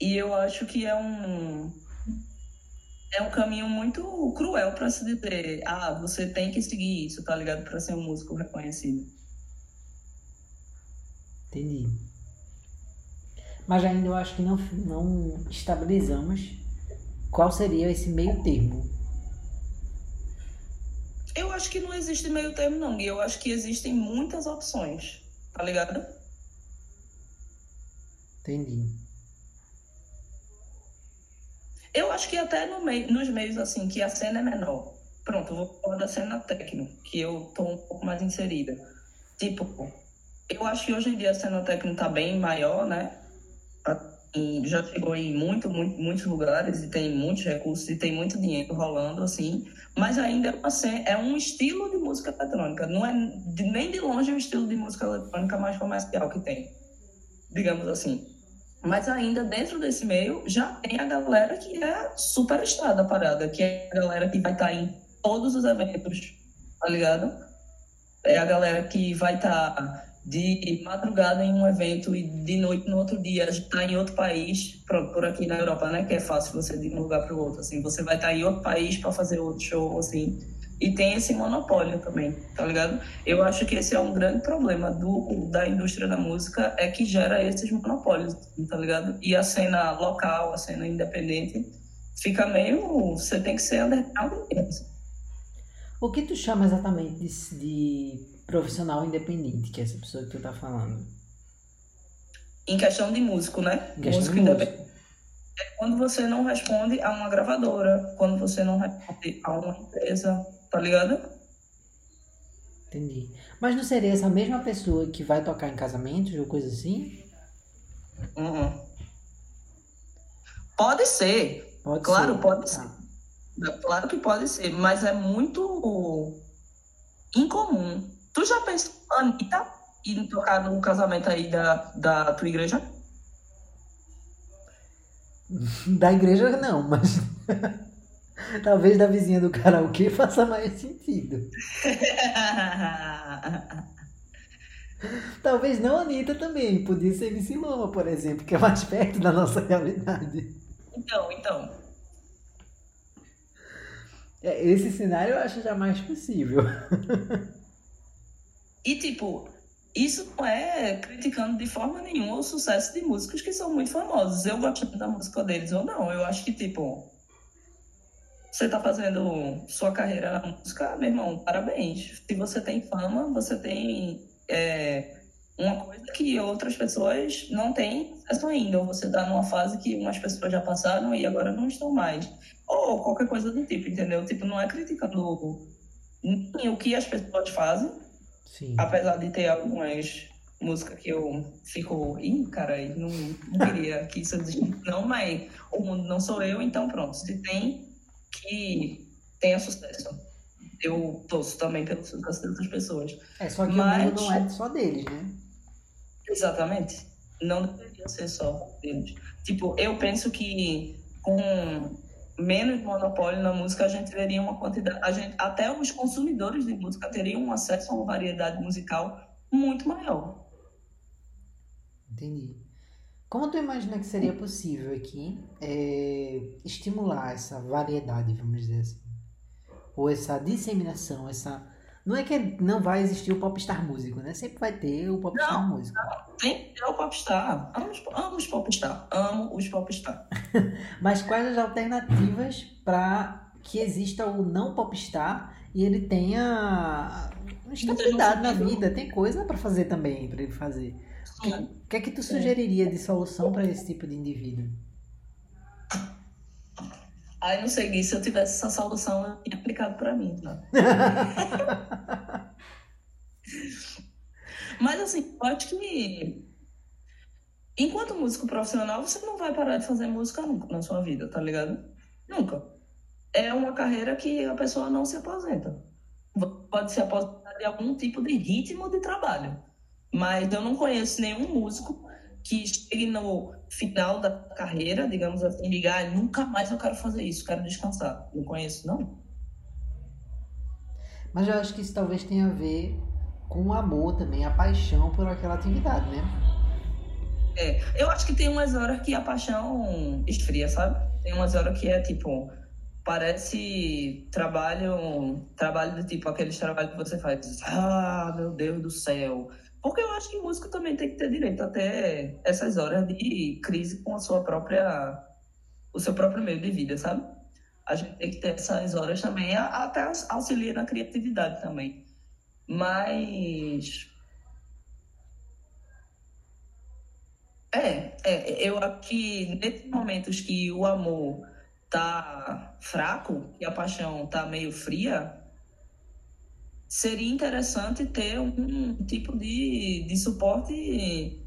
E eu acho que é um é um caminho muito cruel para se dizer, ah, você tem que seguir isso, tá ligado? Para ser um músico reconhecido. Entendi. Mas ainda eu acho que não, não estabilizamos qual seria esse meio termo. Eu acho que não existe meio termo, não. E eu acho que existem muitas opções, tá ligado? Entendi. Eu acho que até no meio, nos meios assim, que a cena é menor. Pronto, eu vou falar da cena técnica, que eu tô um pouco mais inserida. Tipo, eu acho que hoje em dia a cena técnica tá bem maior, né? Já chegou em muito, muito, muitos lugares e tem muitos recursos e tem muito dinheiro rolando, assim. Mas ainda é, uma, é um estilo de música eletrônica. Não é nem de longe o estilo de música eletrônica mais comercial que tem, digamos assim. Mas ainda dentro desse meio já tem a galera que é super estrada parada, que é a galera que vai estar tá em todos os eventos, tá ligado? É a galera que vai estar tá de madrugada em um evento e de noite no outro dia está em outro país, por, aqui na Europa, né? Que é fácil você de um lugar para o outro, assim. Você vai estar tá em outro país para fazer outro show, assim. E tem esse monopólio também, tá ligado? Eu acho que esse é um grande problema do, da indústria da música, é que gera esses monopólios, tá ligado? E a cena local, a cena independente, fica meio... Você tem que ser underground. O que tu chama exatamente de, de profissional independente, que é essa pessoa que tu tá falando? Em questão de músico, né? Em questão músico de independente. Músico. É quando você não responde a uma gravadora, quando você não responde a uma empresa, tá ligado? Entendi. Mas não seria essa mesma pessoa que vai tocar em casamentos ou coisa assim? Uhum. Pode ser. Pode claro, ser. pode tá. ser. Claro que pode ser, mas é muito incomum Tu já pensou, Anitta, ir tocar no casamento aí da, da tua igreja? (laughs) Da igreja não, mas (laughs) talvez da vizinha do karaokê (laughs) faça mais sentido. Talvez não a Anitta também, podia ser MC Loma, por exemplo, que é mais perto da nossa realidade. Então, então. É, esse cenário eu acho já mais possível. E, tipo, isso não é criticando de forma nenhuma o sucesso de músicos que são muito famosos. Eu gosto da música deles ou não. Eu acho que, tipo, você tá fazendo sua carreira na música, meu irmão, parabéns. Se você tem fama, você tem é, uma coisa que outras pessoas não têm acesso ainda. Ou você tá numa fase que umas pessoas já passaram e agora não estão mais. Ou qualquer coisa do tipo, entendeu? Tipo, não é criticando o que as pessoas fazem, Sim. Apesar de ter algumas músicas que eu fico, ih, cara, não, não queria que isso não, mas o mundo não sou eu, então pronto. Se tem, que tenha sucesso. Eu torço também pelo sucesso de outras pessoas. É, só que mas... o mundo não é só deles, né? Exatamente. Não deveria ser só deles. Tipo, eu penso que com menos monopólio na música, a gente teria uma quantidade, a gente, até os consumidores de música teriam um acesso a uma variedade musical muito maior. Entendi. Como tu imagina que seria possível aqui é, estimular essa variedade, vamos dizer assim? Ou essa disseminação, essa não é que não vai existir o popstar músico, né? Sempre vai ter o popstar não, músico. Não, tem é o popstar. Amo, amo os popstar. Amo os popstar. (laughs) Mas quais as alternativas para que exista o não popstar e ele tenha estabilidade na vida? Tem coisa para fazer também, para ele fazer. Sim. O que é que tu sugeriria de solução para esse tipo de indivíduo? Ai, não sei, Gui, se eu tivesse essa solução, eu tinha aplicado para mim, tá? (laughs) Mas assim, eu acho que enquanto músico profissional, você não vai parar de fazer música nunca na sua vida, tá ligado? Nunca. É uma carreira que a pessoa não se aposenta. Pode se aposentar de algum tipo de ritmo de trabalho. Mas eu não conheço nenhum músico que chegue no final da carreira, digamos assim, ligar, nunca mais eu quero fazer isso, quero descansar. Não conheço, não. Mas eu acho que isso talvez tenha a ver com o amor também, a paixão por aquela atividade, né? É, eu acho que tem umas horas que a paixão esfria, sabe? Tem umas horas que é tipo, parece trabalho, trabalho do tipo aqueles trabalhos que você faz, ah, meu Deus do céu. Porque eu acho que músico também tem que ter direito até essas horas de crise com a sua própria, o seu próprio meio de vida, sabe? A gente tem que ter essas horas também, até auxilia na criatividade também. Mas. É, é, eu acho que nesses momentos que o amor tá fraco e a paixão tá meio fria, seria interessante ter um tipo de, de suporte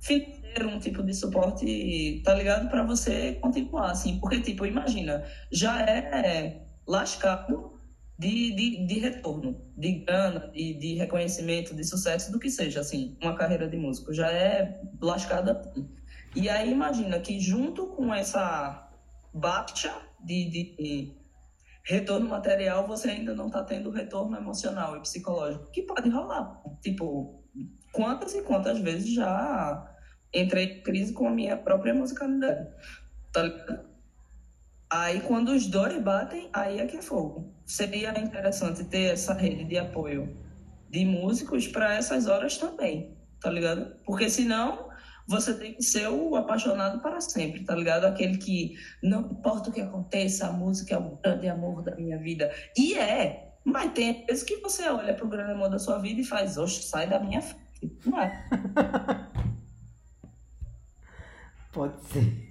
financeiro, um tipo de suporte, tá ligado? Para você continuar, assim. Porque, tipo, imagina, já é lascado de, de, de retorno, de grana, de, de reconhecimento, de sucesso, do que seja, assim, uma carreira de músico. Já é lascada. E aí imagina que junto com essa baixa de, de, de retorno material, você ainda não está tendo retorno emocional e psicológico, que pode rolar. Tipo, quantas e quantas vezes já entrei em crise com a minha própria musicalidade. Tá ligado? Aí, quando os dois batem, aí é que é fogo. Seria interessante ter essa rede de apoio de músicos para essas horas também, tá ligado? Porque senão você tem que ser o apaixonado para sempre, tá ligado? Aquele que não importa o que aconteça, a música é o grande amor da minha vida. E é, mas tem vezes que você olha para o grande amor da sua vida e faz, oxe, sai da minha frente. Não é? (laughs) Pode ser.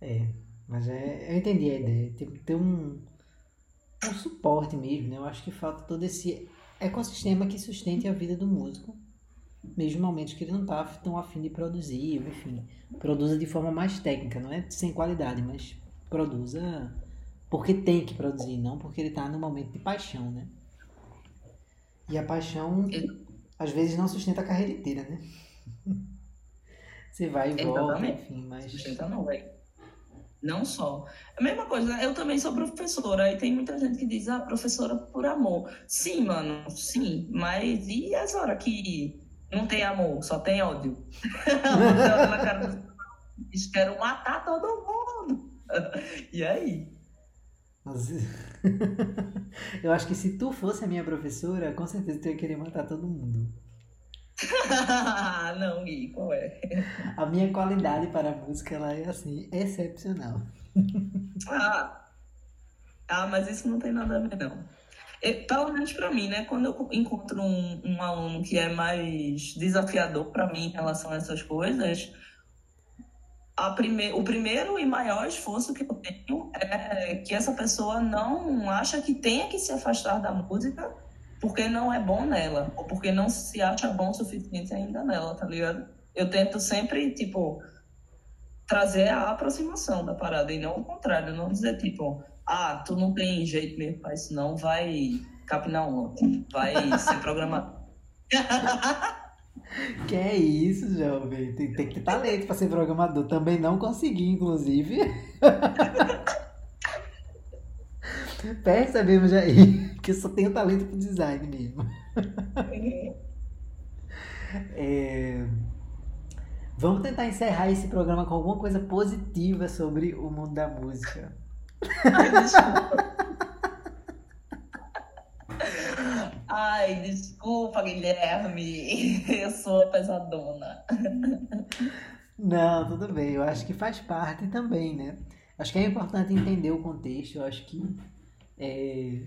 É, mas é, eu entendi a ideia. Tem que ter um, um suporte mesmo, né? Eu acho que falta todo esse ecossistema que sustente a vida do músico. Mesmo momentos que ele não tá tão afim de produzir, enfim. Produza de forma mais técnica, não é sem qualidade, mas produza porque tem que produzir, não porque ele tá no momento de paixão, né? E a paixão às vezes não sustenta a carreira inteira, né? Você vai e volta, enfim, mas. Sustenta não, velho. Não só. A mesma coisa, eu também sou professora, e tem muita gente que diz, ah, professora por amor. Sim, mano, sim, mas e as horas que não tem amor, só tem ódio? (laughs) Eles querem matar todo mundo. (laughs) e aí? (laughs) Eu acho que se tu fosse a minha professora, com certeza tu ia querer matar todo mundo. não, Gui, qual é? A minha qualidade para a música ela é assim, excepcional. ah, ah, mas isso não tem nada a ver, não. Eu, pelo menos para mim, né? Quando eu encontro um, um aluno que é mais desafiador para mim em relação a essas coisas, a prime... o primeiro e maior esforço que eu tenho é que essa pessoa não acha que tenha que se afastar da música porque não é bom nela, ou porque não se acha bom o suficiente ainda nela, tá ligado? Eu tento sempre, tipo, trazer a aproximação da parada e não o contrário, não dizer, tipo, ah, tu não tem jeito mesmo pra isso, não, vai capinar ontem, vai ser programado. (laughs) Que é isso, jovem. Tem, tem que ter talento para ser programador. Também não consegui, inclusive. (laughs) Percebemos aí (laughs) que eu só tenho talento pro design mesmo. é... Vamos tentar encerrar esse programa com alguma coisa positiva sobre o mundo da música. Ai, desculpa. Guilherme. Eu sou pesadona. Não, tudo bem. Eu acho que faz parte também, né? Acho que é importante entender o contexto. Eu acho que é,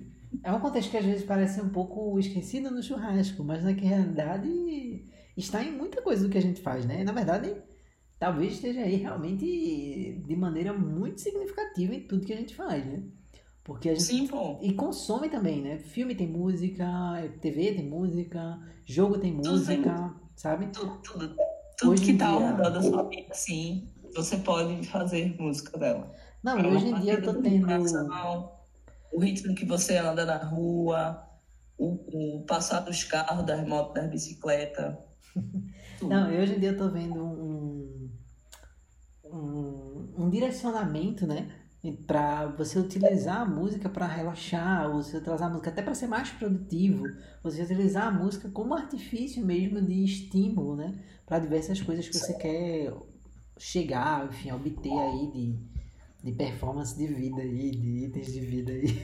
é um contexto que às vezes parece um pouco esquecido no churrasco, mas na realidade está em muita coisa do que a gente faz, né? Na verdade, talvez esteja aí realmente de maneira muito significativa em tudo que a gente faz, né? Porque a gente... Sim, pô. E consome também, né? Filme tem música, TV tem música, jogo tem música, tem... sabe? Tudo, tudo. Tudo hoje que tá ao redor da sua vida, sim. Você pode fazer música dela. Não, hoje em dia eu tô tendo. O ritmo que você anda na rua, o, o passar dos carros, das motos, das bicicletas. (laughs) Não, hoje em dia eu tô vendo um, um, um direcionamento, né? para você utilizar a música para relaxar, você utilizar a música até para ser mais produtivo, você utilizar a música como artifício mesmo de estímulo, né, para diversas coisas que você quer chegar, enfim, obter aí de, de performance de vida aí, de itens de vida aí.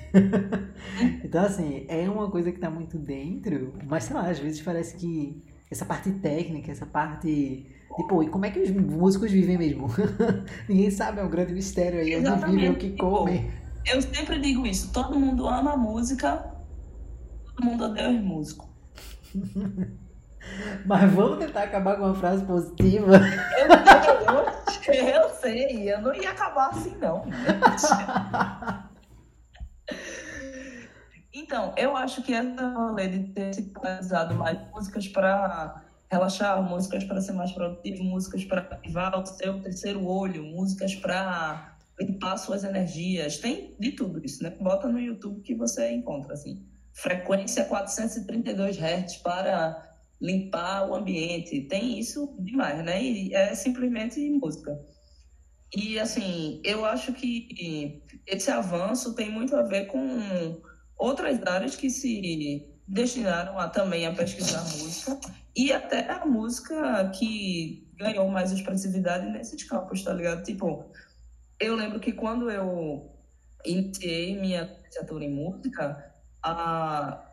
(laughs) então, assim, é uma coisa que tá muito dentro, mas sei lá, às vezes parece que essa parte técnica, essa parte. Tipo, e como é que os músicos vivem mesmo? (laughs) Ninguém sabe, é um grande mistério aí, onde vivem, o que comem. Eu sempre digo isso, todo mundo ama a música, todo mundo odeia os músicos. (laughs) Mas vamos tentar acabar com uma frase positiva. Eu, eu, eu sei, eu não ia acabar assim, não. (laughs) Então, eu acho que essa rolê de ter se popularizado mais músicas para relaxar, músicas para ser mais produtivo, músicas para ativar o seu terceiro olho, músicas para limpar suas energias, tem de tudo isso, né? Bota no YouTube que você encontra, assim. Frequência 432 Hz para limpar o ambiente. Tem isso demais, né? E é simplesmente música. E, assim, eu acho que esse avanço tem muito a ver com outras áreas que se destinaram a, também a pesquisar música e até a música que ganhou mais expressividade nesses campos, tá ligado? Tipo, eu lembro que quando eu iniciei minha licenciatura em música, a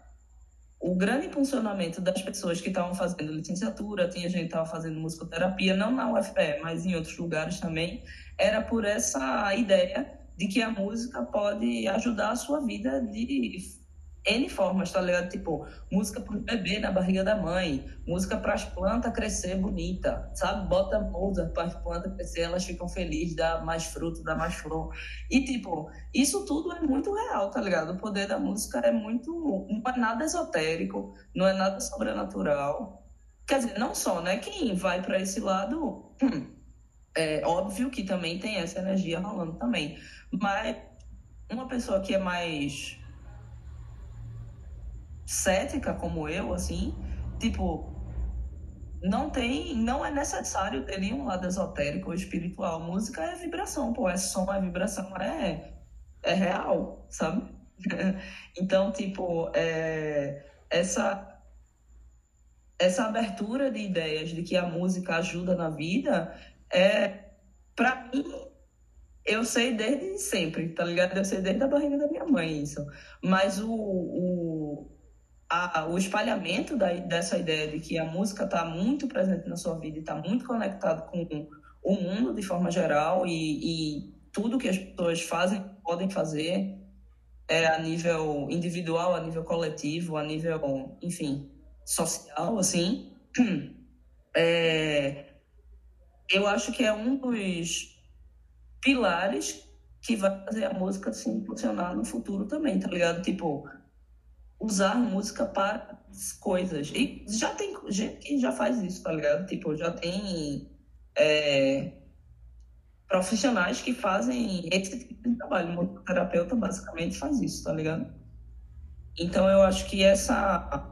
o grande funcionamento das pessoas que estavam fazendo licenciatura, tinha gente que estava fazendo musicoterapia, não na UFPE, mas em outros lugares também, era por essa ideia de que a música pode ajudar a sua vida de N formas, tá ligado? Tipo, música pro bebê na barriga da mãe, música para as plantas crescer bonita, sabe? Bota Mozart para as plantas crescer, elas ficam felizes, dá mais fruto, dá mais flor. E, tipo, isso tudo é muito real, tá ligado? O poder da música é muito. Não é nada esotérico, não é nada sobrenatural. Quer dizer, não só, né? Quem vai para esse lado, é óbvio que também tem essa energia rolando também. Mas uma pessoa que é mais cética como eu, assim, tipo, não tem, não é necessário ter nenhum lado esotérico ou espiritual. Música é vibração, pô, é som, é vibração, é, é real, sabe? (laughs) então, tipo, é, essa essa abertura de ideias de que a música ajuda na vida é para mim eu sei desde sempre, tá ligado? Eu sei desde a barriga da minha mãe isso. Mas o, o a, o espalhamento da, dessa ideia de que a música está muito presente na sua vida e está muito conectado com o mundo de forma geral e, e tudo que as pessoas fazem, podem fazer é a nível individual, a nível coletivo, a nível, enfim, social, assim, (clears throat) é, eu acho que é um dos pilares que vai fazer a música se impulsionar no futuro também, tá ligado? Tipo, usar música para coisas. E já tem gente que já faz isso, tá ligado? Tipo, já tem é, profissionais que fazem esse tipo de trabalho. O terapeuta basicamente faz isso, tá ligado? Então eu acho que essa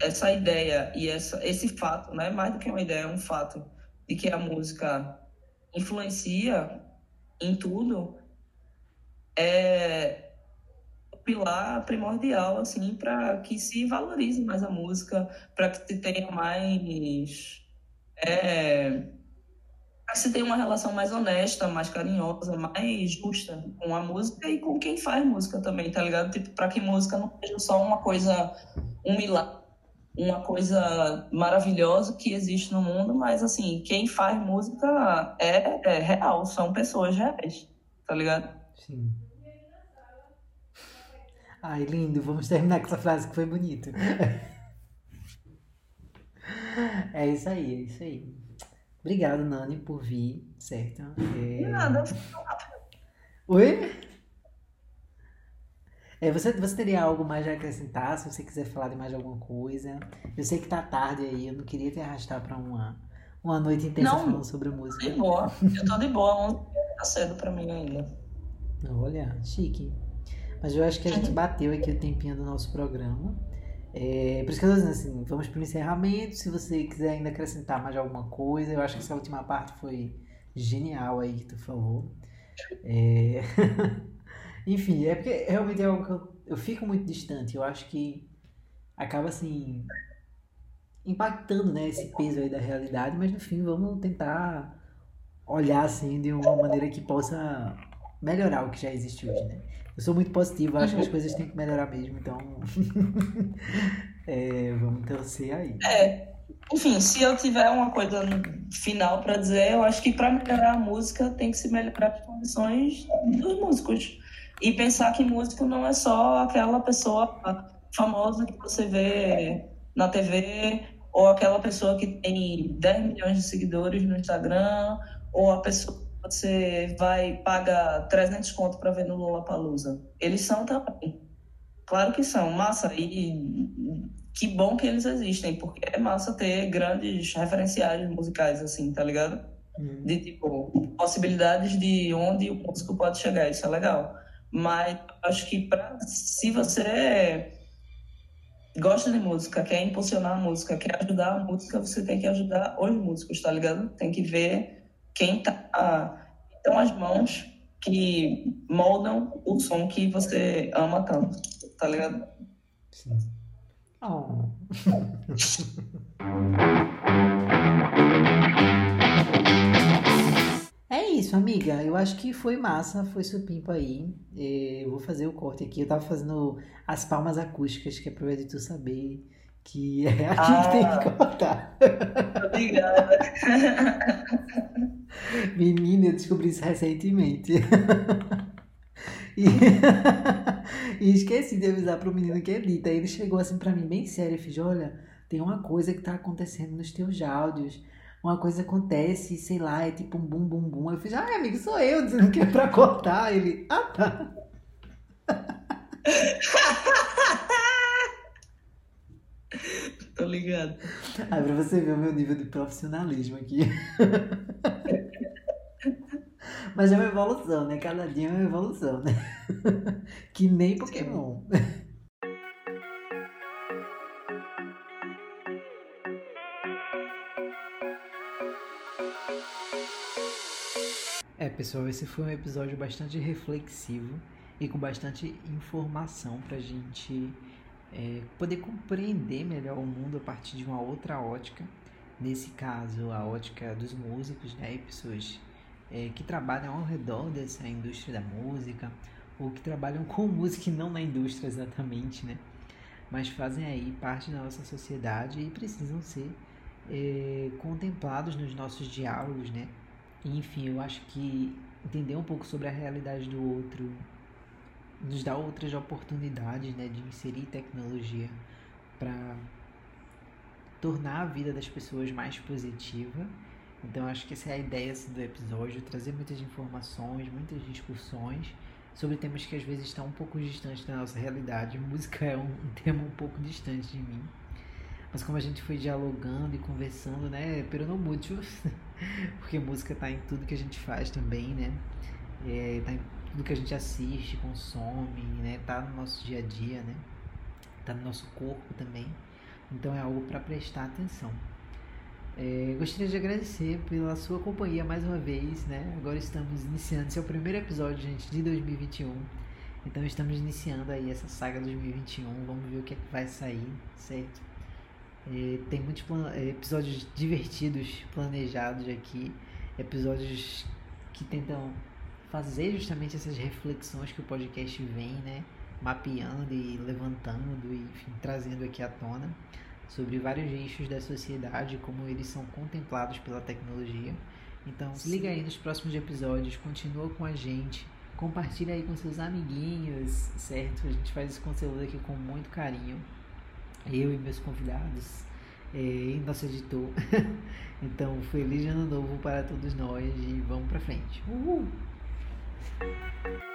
essa ideia e essa, esse fato, não é mais do que uma ideia, é um fato de que a música influencia em tudo, é, pilar primordial assim para que se valorize mais a música, para que se tenha mais é, para que se tenha uma relação mais honesta, mais carinhosa, mais justa com a música e com quem faz música também, tá ligado? Tipo, para que música não seja só uma coisa, um milagre, uma coisa maravilhosa que existe no mundo, mas assim, quem faz música é, é real, são pessoas reais, tá ligado? Sim. Ai, lindo. Vamos terminar com essa frase que foi bonito. É isso aí, é isso aí. Obrigado, Nani, por vir, certo? É... Nada. Oi? É, você, você teria algo mais a acrescentar, se você quiser falar de mais alguma coisa? Eu sei que tá tarde aí, eu não queria te arrastar pra uma, uma noite intensa Não. falando sobre música. De boa. Eu tô de boa. Tá cedo pra mim ainda. Olha, chique. Mas eu acho que a gente bateu aqui o tempinho do nosso programa. É, por isso que eu tô dizendo assim, vamos pro encerramento. Se você quiser ainda acrescentar mais alguma coisa, eu acho que essa última parte foi genial aí que tu falou. É, (laughs) Enfim, é porque realmente é algo que eu, eu fico muito distante. Eu acho que acaba assim impactando, né, esse peso aí da realidade, mas no fim vamos tentar olhar assim de uma maneira que possa melhorar o que já existe hoje, né? Eu sou muito positivo, acho que as coisas têm que melhorar mesmo, então (laughs) é, vamos torcer aí. É. Enfim, se eu tiver uma coisa final pra dizer, eu acho que pra melhorar a música tem que se melhorar as condições dos músicos. E pensar que músico não é só aquela pessoa famosa que você vê na TV, ou aquela pessoa que tem 10 milhões de seguidores no Instagram, ou a pessoa você vai paga 300 conto para ver no Lollapalooza. Eles são também. Claro que são, massa. E que bom que eles existem, porque é massa ter grandes referenciais musicais, assim, tá ligado? Hum. De, tipo, possibilidades de onde o músico pode chegar, isso é legal. Mas acho que pra, se você gosta de música, quer impulsionar a música, quer ajudar a música, você tem que ajudar os músicos, tá ligado? Tem que ver quem tá estão as mãos que moldam o som que você ama tanto, tá ligado? Sim. Oh. (laughs) É isso, amiga. Eu acho que foi massa, foi supimpa aí. É, Eu vou fazer o corte aqui. Eu tava fazendo as palmas acústicas, que é pro editor saber que é aqui que Ah. tem que cortar. Obrigada. (laughs) Menina, eu descobri isso recentemente. E, (laughs) e esqueci de avisar pro menino que edita. Aí ele chegou assim pra mim, bem sério, fez: Olha, tem uma coisa que tá acontecendo nos teus áudios. Uma coisa acontece, sei lá, é tipo um bum bum bum. Eu fiz: Ai, amigo, sou eu dizendo que é pra cortar. Ele: Ah, tá. (laughs) (laughs) Tô ligado. Aí pra você ver o meu nível de profissionalismo aqui. (laughs) Mas é uma evolução, né? Cada dia é uma evolução, né? (laughs) Que nem Pokémon. É, pessoal, esse foi um episódio bastante reflexivo e com bastante informação pra gente é, poder compreender melhor o mundo a partir de uma outra ótica. Nesse caso, a ótica dos músicos, né? E pessoas é, que trabalham ao redor dessa indústria da música ou que trabalham com (laughs) música e não na indústria exatamente, né? Mas fazem aí parte da nossa sociedade e precisam ser é, contemplados nos nossos diálogos, né? Enfim, eu acho que entender um pouco sobre a realidade do outro nos dá outras oportunidades, né, de inserir tecnologia para tornar a vida das pessoas mais positiva. Então acho que essa é a ideia assim, do episódio, trazer muitas informações, muitas discussões sobre temas que às vezes estão um pouco distantes da nossa realidade. (laughs) Música é um, tema um pouco distante de mim. Mas como a gente foi dialogando e conversando, né, pero no mucho, (laughs) porque música tá em tudo que a gente faz também, né? É, tá em tudo que a gente assiste, consome, né? Tá no nosso dia a dia, né? Tá no nosso corpo também. Então é algo para prestar atenção. É, gostaria de agradecer pela sua companhia mais uma vez, né? Agora estamos iniciando, esse é o primeiro episódio, gente, de 2021. Então estamos iniciando aí essa saga 2021. Vamos ver o que, é que vai sair, certo? É, tem muitos é, episódios divertidos planejados aqui, episódios que tentam fazer justamente essas reflexões que o podcast vem, né, mapeando e levantando e enfim, trazendo aqui à tona sobre vários eixos da sociedade, como eles são contemplados pela tecnologia. Então, se liga aí nos próximos episódios, continua com a gente, compartilha aí com seus amiguinhos, certo? A gente faz esse conteúdo aqui com muito carinho eu e meus convidados. é, nosso editor. (laughs) então, feliz ano novo para todos nós e vamos pra frente. Uhul! Thank you.